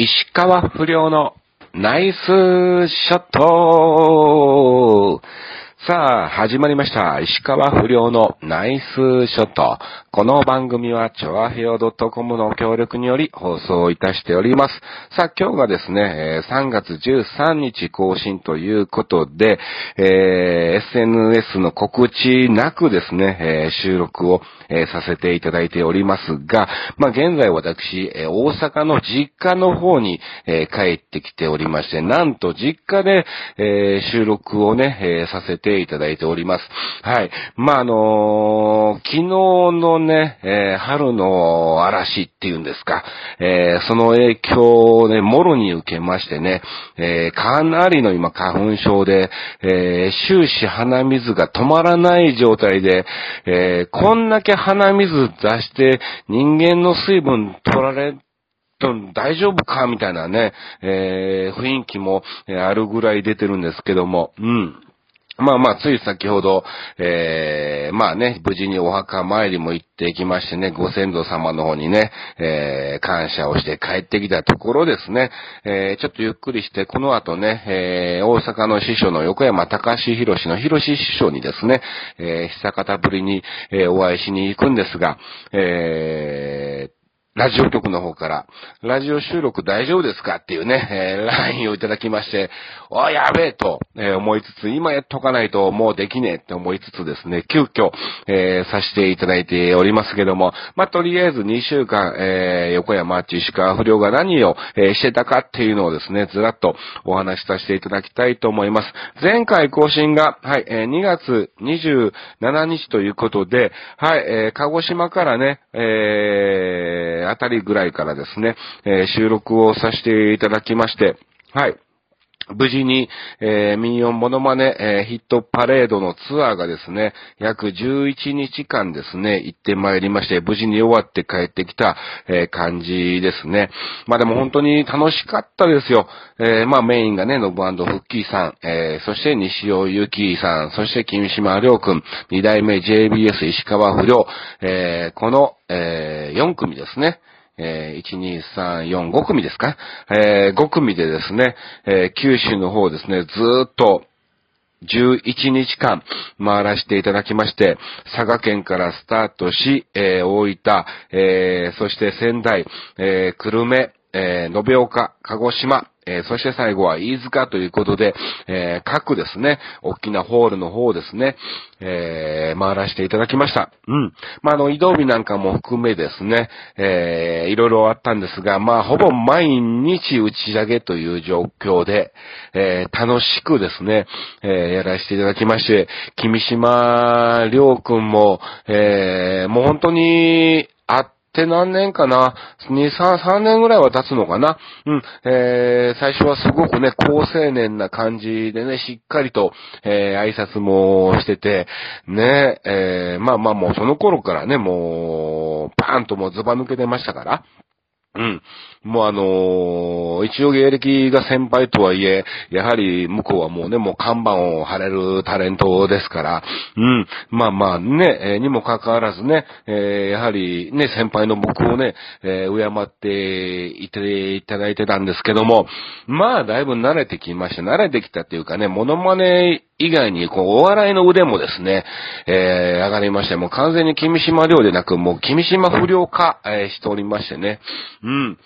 石川不良のナイスショット。さあ、始まりました。石川不良のナイスショット。この番組は、チョアヘオ .com の協力により放送いたしております。さあ、今日がですね、3月13日更新ということで、えー SNS の告知なくですね、えー収録を、えーさせていただいておりますが、まあ、現在私、え大阪の実家の方に、え帰ってきておりまして、なんと実家で、え収録をね、えさせていただいております。はい。まあ、あのー昨日のね、えー春の嵐っていうんですか、えーその影響をね、もろに受けましてね、えかなりの今花粉症で、え終始鼻水が止まらない状態で、えこんだけ鼻水出して人間の水分取られと大丈夫かみたいなね、えー雰囲気もあるぐらい出てるんですけども、うん。まあまあ、つい先ほど、えー、まあね、無事にお墓参りも行ってきましてね、ご先祖様の方にね、えー、感謝をして帰ってきたところですね、えー、ちょっとゆっくりして、この後ね、えー、大阪の師匠の横山隆史博士の博士師匠にですね、えー、久方ぶりに、えー、お会いしに行くんですが、えー、ラジオ局の方から、ラジオ収録大丈夫ですかっていうね、えー、LINE をいただきまして、お、やべえと、えー思いつつ、今やっとかないともうできねえって思いつつですね、急遽、えーさせていただいておりますけども、まあ、とりあえず2週間、えー横山千石川不良が何を、えーしてたかっていうのをですね、ずらっとお話しさせていただきたいと思います。前回更新が、はい、えー2月27日ということで、はい、えー鹿児島からね、えーあたりぐらいからですね、え収録をさせていただきまして、はい。無事に、えー、ミニオンモノマネ、えーヒットパレードのツアーがですね、約11日間ですね、行ってまいりまして、無事に終わって帰ってきた、えー感じですね。まあでも本当に楽しかったですよ。えーまあメインがね、ノブフッキーさん、えーそして西尾ゆきさん、そして君島亮君、二代目 JBS 石川不良、えーこの、え4組ですね。えー、1、2、3、4、5組ですか？えー、5組でですね、えー九州の方ですね、ずっと、11日間回らせていただきまして、佐賀県からスタートし、えー大分、えーそして仙台、えー久留米、えー延岡、鹿児島、えーそして最後は飯塚ということで、えー各ですね、大きなホールの方ですね、えー回らせていただきました。うん。まあ、あの、移動日なんかも含めですね、えーいろいろあったんですが、まあ、ほぼ毎日打ち上げという状況で、えー楽しくですね、えーやらせていただきまして、君島良くんも、えーもう本当に、あって何年かな ?2、3、3年ぐらいは経つのかな？うん。えー最初はすごくね、高青年な感じでね、しっかりと、えー挨拶もしてて、ね、えーまあまあもうその頃からね、もう、パーンともうズバ抜けてましたから。うん。もうあのー一応芸歴が先輩とはいえ、やはり向こうはもうね、もう看板を張れるタレントですから、うん。まあまあね、えにもかかわらずね、えーやはりね、先輩の僕をね、えー敬っていていただいてたんですけども、まあだいぶ慣れてきました。慣れてきたっていうかね、モノマネ以外に、こう、お笑いの腕もですね、えー上がりまして、もう完全に君島亮でなく、もう君島不良化、えーしておりましてね。うん。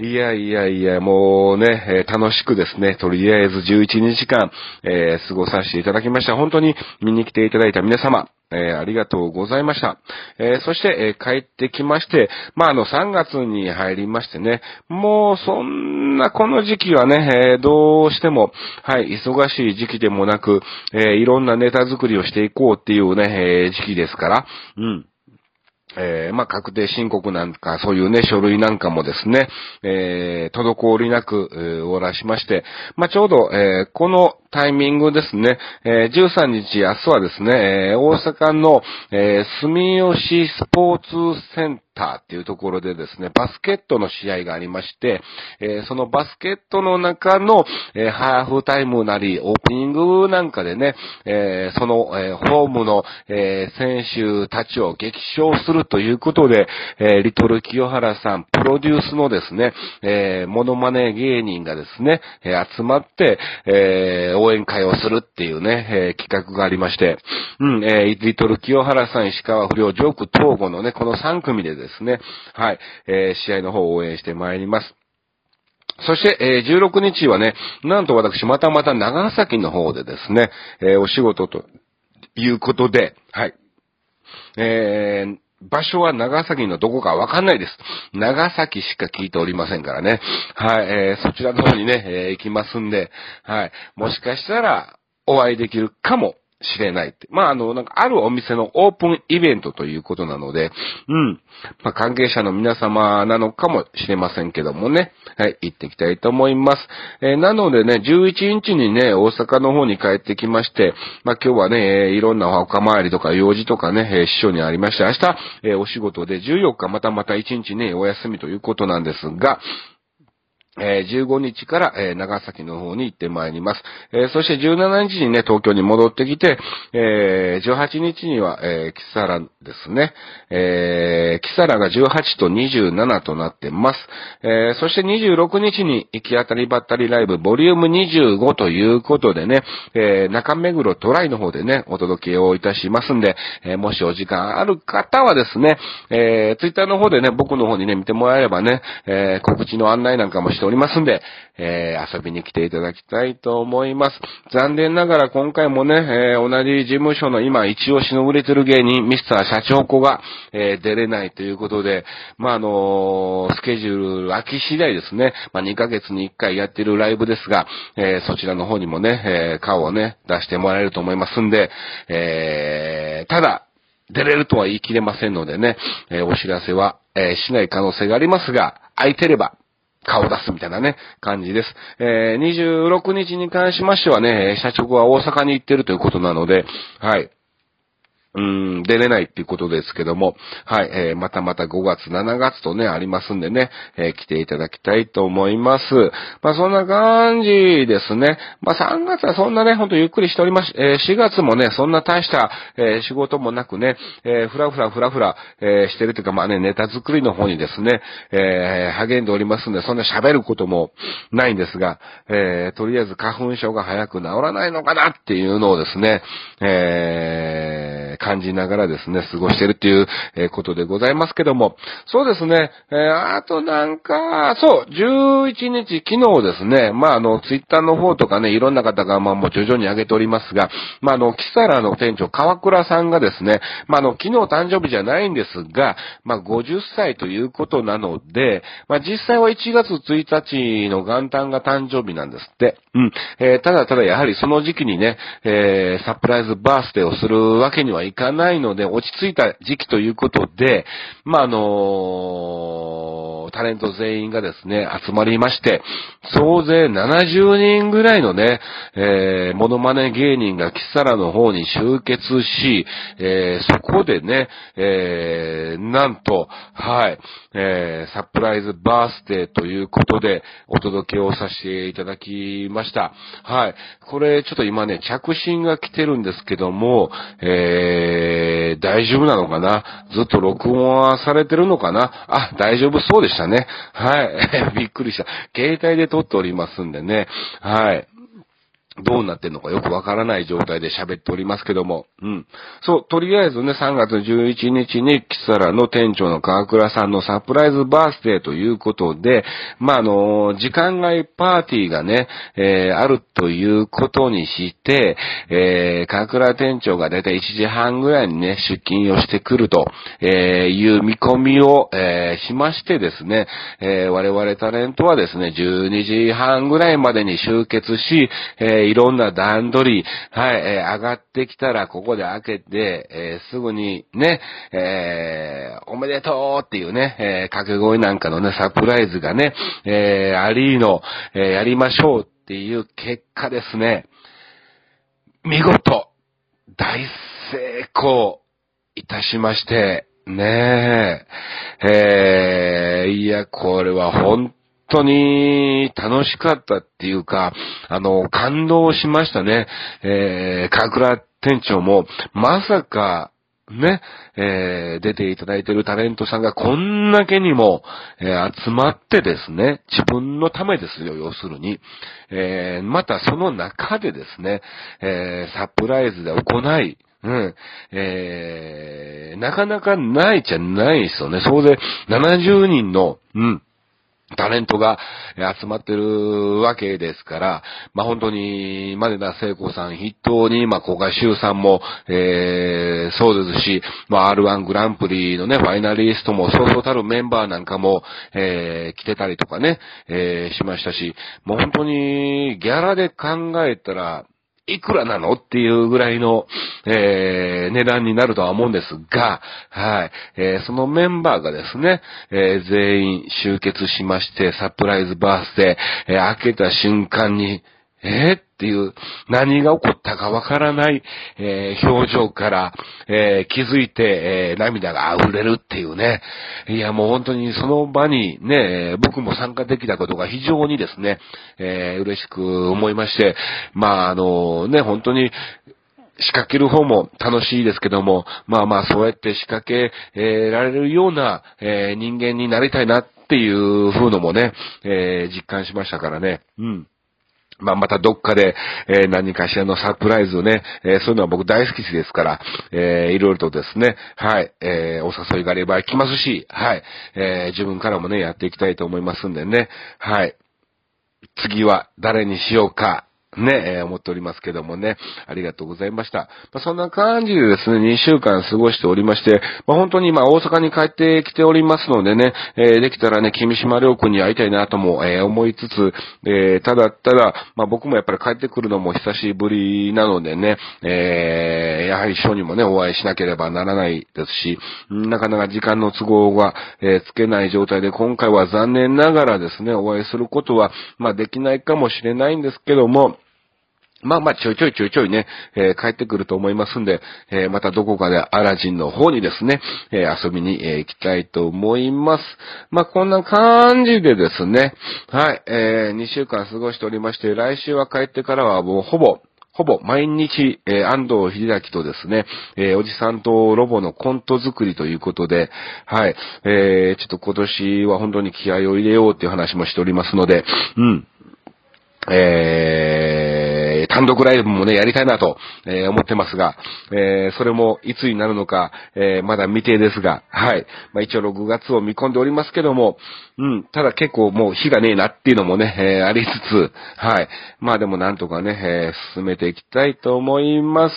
いやいやいや、もうね、楽しくですね、とりあえず11日間、えー過ごさせていただきました。本当に見に来ていただいた皆様、えーありがとうございました。えーそして、えー帰ってきまして、まあ、あの、3月に入りましてね、もう、そんな、この時期はね、えどうしても、はい、忙しい時期でもなく、えいろんなネタ作りをしていこうっていうね、え時期ですから、うん。えーまあ、確定申告なんか、そういうね、書類なんかもですね、えー滞りなく、えー終わらしまして、まあ、ちょうど、えーこのタイミングですね。えー、13日、明日はですね、えー、大阪の、えー、住吉スポーツセンターっていうところでですね、バスケットの試合がありまして、えー、そのバスケットの中の、えー、ハーフタイムなり、オープニングなんかでね、えー、その、えホームの、え選手たちを激賞するということで、えリトル清原さん、プロデュースのですね、えモノマネ芸人がですね、え集まって、え応援会をするっていうね、え企画がありまして、うん、えリトル清原さん、石川不良、ジョーク東郷のね、この3組でですね、ですねはい、えー、試合の方を応援してまいります。そして、えー、16日はね、なんと私、またまた長崎の方でですね、えー、お仕事ということで、はい。えー、場所は長崎のどこかわかんないです。長崎しか聞いておりませんからね。はい、えー、そちらの方にね、えー、行きますんで、はい。もしかしたら、お会いできるかもしれないって。まあ、あの、なんか、あるお店のオープンイベントということなので、うん。まあ、関係者の皆様なのかもしれませんけどもね。はい、行ってきたいと思います。えー、なのでね、11日にね、大阪の方に帰ってきまして、まあ、今日はね、えいろんなお墓参りとか用事とかね、え師匠にありまして、明日、えお仕事で14日またまた1日ね、お休みということなんですが、え、15日から、え、長崎の方に行ってまいります。え、そして17日にね、東京に戻ってきて、え、18日には、え、キサラですね。え、キサラが18と27となってます。え、そして26日に行き当たりばったりライブボリューム25ということでね、え、中目黒トライの方でね、お届けをいたしますんで、え、もしお時間ある方はですね、えー、ツイッターの方でね、僕の方にね、見てもらえればね、え、告知の案内なんかもしておりますんで、えー、遊びに来ていただきたいと思います。残念ながら今回もね、えー、同じ事務所の今一押しの売れてる芸人、ミスター社長子が、えー、出れないということで、まあ、あのスケジュール空き次第ですね、まあ、2ヶ月に1回やってるライブですが、えそちらの方にもね、え顔をね、出してもらえると思いますんで、えただ、出れるとは言い切れませんのでね、えお知らせは、えしない可能性がありますが、空いてれば、顔出すみたいなね、感じです。えー、26日に関しましてはね、社長は大阪に行ってるということなので、はい。うん、出れないっていうことですけども、はい、えー、またまた5月、7月とね、ありますんでね、えー、来ていただきたいと思います。まあ、そんな感じですね。まあ、3月はそんなね、ほんとゆっくりしております。えー、4月もね、そんな大した、え仕事もなくね、えふらふらふらふら、えしてるというか、まあね、ネタ作りの方にですね、えー励んでおりますんで、そんな喋ることもないんですが、えーとりあえず花粉症が早く治らないのかなっていうのをですね、えー感じながらですね、過ごしてるっていう、えことでございますけども、そうですね、えー、あとなんか、そう、11日、昨日ですね、まあ、あの、ツイッターの方とかね、いろんな方が、まあ、もう徐々に上げておりますが、まあ、あの、キサラの店長、川倉さんがですね、まあ、あの、昨日誕生日じゃないんですが、まあ、50歳ということなので、まあ、実際は1月1日の元旦が誕生日なんですって。うん。えー、ただただやはりその時期にね、えー、サプライズバースデーをするわけにはいかないので、落ち着いた時期ということで、まあ、あのー、タレント全員がですね、集まりまして、総勢70人ぐらいのね、えー、モノマネ芸人がキサラの方に集結し、えー、そこでね、えー、なんと、はい、えー、サプライズバースデーということで、お届けをさせていただきました。はい。これ、ちょっと今ね、着信が来てるんですけども、えー、大丈夫なのかな？ずっと録音はされてるのかな？あ、大丈夫そうでしたね。はい。びっくりした。携帯で撮っておりますんでね。はい。どうなってんのかよくわからない状態で喋っておりますけども。うん。そう、とりあえずね、3月11日にキサラの店長の川倉さんのサプライズバースデーということで、まあ、あの、時間外パーティーがね、えー、あるということにして、えー、川倉店長がだいたい1時半ぐらいにね、出勤をしてくると、え、いう見込みを、え、しましてですね、え、我々タレントはですね、12時半ぐらいまでに集結し、えいろんな段取り、はい、え、上がってきたらここで開けて、え、すぐにね、えー、おめでとうっていうね、え、掛け声なんかのね、サプライズがね、えー、ありの、えー、やりましょうっていう結果ですね、見事、大成功いたしまして、ねえ、えー、いや、これは本当に楽しかったっていうか、あの、感動しましたね。えー、かくら店長も、まさか、ね、えー、出ていただいているタレントさんがこんだけにも、えー、集まってですね、自分のためですよ、要するに。えー、またその中でですね、えサプライズで行い、うん。えー、なかなかないじゃないですよね。総勢70人の、うん。タレントが集まってるわけですから、まあ、本当に、マネダ聖子さん筆頭に、まあ、小賀修さんも、えー、そうですし、まあ、R1 グランプリのね、ファイナリストも、そうそうたるメンバーなんかも、えー、来てたりとかね、えー、しましたし、もう本当に、ギャラで考えたら、いくらなの？っていうぐらいの、えー、値段になるとは思うんですが、はい、えー、そのメンバーがですね、えー、全員集結しまして、サプライズバースデー、えー、開けた瞬間に、えー、っていう、何が起こったかわからない、えー、表情から、えー、気づいて、え涙が溢れるっていうね。いや、もう本当にその場にね、僕も参加できたことが非常にですね、え嬉しく思いまして、まあ、あのね、本当に、仕掛ける方も楽しいですけども、まあまあそうやって仕掛け、られるような、え、人間になりたいなっていう風のもね、え、実感しましたからね。うん。まあ、またどっかで、えー、何かしらのサプライズをね、えー、そういうのは僕大好きですから、えー、いろいろとですね、はい、えー、お誘いがあれば来ますし、はい、えー、自分からもね、やっていきたいと思いますんでね、はい。次は誰にしようか、ね、えー、思っておりますけどもね、ありがとうございました。まあ、そんな感じでですね、2週間過ごしておりまして、まあ、本当に今大阪に帰ってきておりますのでね、えー、できたらね、君島良君に会いたいなとも、えー、思いつつ、えただただ、まあ、僕もやっぱり帰ってくるのも久しぶりなのでね、えやはり書にもね、お会いしなければならないですし、なかなか時間の都合が、えつけない状態で、今回は残念ながらですね、お会いすることは、ま、できないかもしれないんですけども、まあまあ、ちょいちょいちょいちょいね、えー、帰ってくると思いますんで、えー、またどこかでアラジンの方にですね、えー、遊びに、え行きたいと思います。まあ、こんな感じでですね、はい、え2週間過ごしておりまして、来週は帰ってからはもうほぼ、ほぼ毎日、えー、安藤秀明とですね、えー、おじさんとロボのコント作りということで、はい、えー、ちょっと今年は本当に気合を入れようっていう話もしておりますので、うん、えー、単独ライブもね、やりたいなと、えー、思ってますが、えー、それもいつになるのか、えー、まだ未定ですが、はい。まあ、一応6月を見込んでおりますけども、うん、ただ結構もう日がねえなっていうのもね、え、ありつつ、はい。まあでもなんとかね、え、進めていきたいと思います。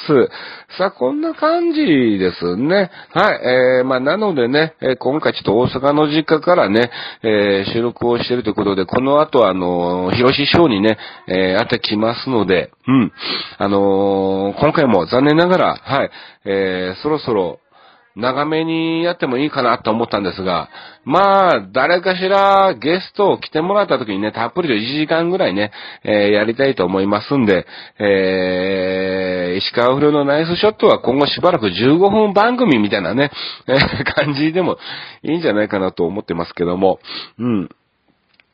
さあ、こんな感じですね。はい。えー、まあなのでね、え、今回ちょっと大阪の実家からね、え、収録をしてるということで、この後あの、広し賞にね、えー、当てきますので、うん。あのー、今回も残念ながら、はい、えー、そろそろ、長めにやってもいいかなと思ったんですが、まあ、誰かしらゲストを来てもらった時にね、たっぷりと1時間ぐらいね、えー、やりたいと思いますんで、えー、石川不良のナイスショットは今後しばらく15分番組みたいなね、えー、感じでもいいんじゃないかなと思ってますけども、うん。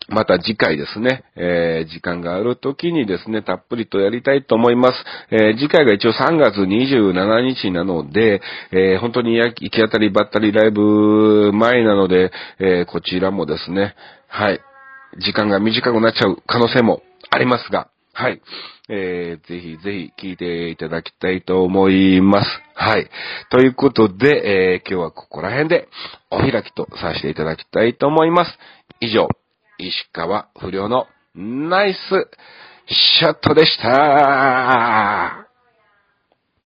また次回ですね、えー、時間がある時にですね、たっぷりとやりたいと思います。えー、次回が一応3月27日なので、えー、本当に行き当たりばったりライブ前なので、えこちらもですね、はい、時間が短くなっちゃう可能性もありますが、はい。えー、ぜひぜひ聞いていただきたいと思います。はい。ということで、え、今日はここら辺でお開きとさせていただきたいと思います。以上、石川不良のナイスショットでした。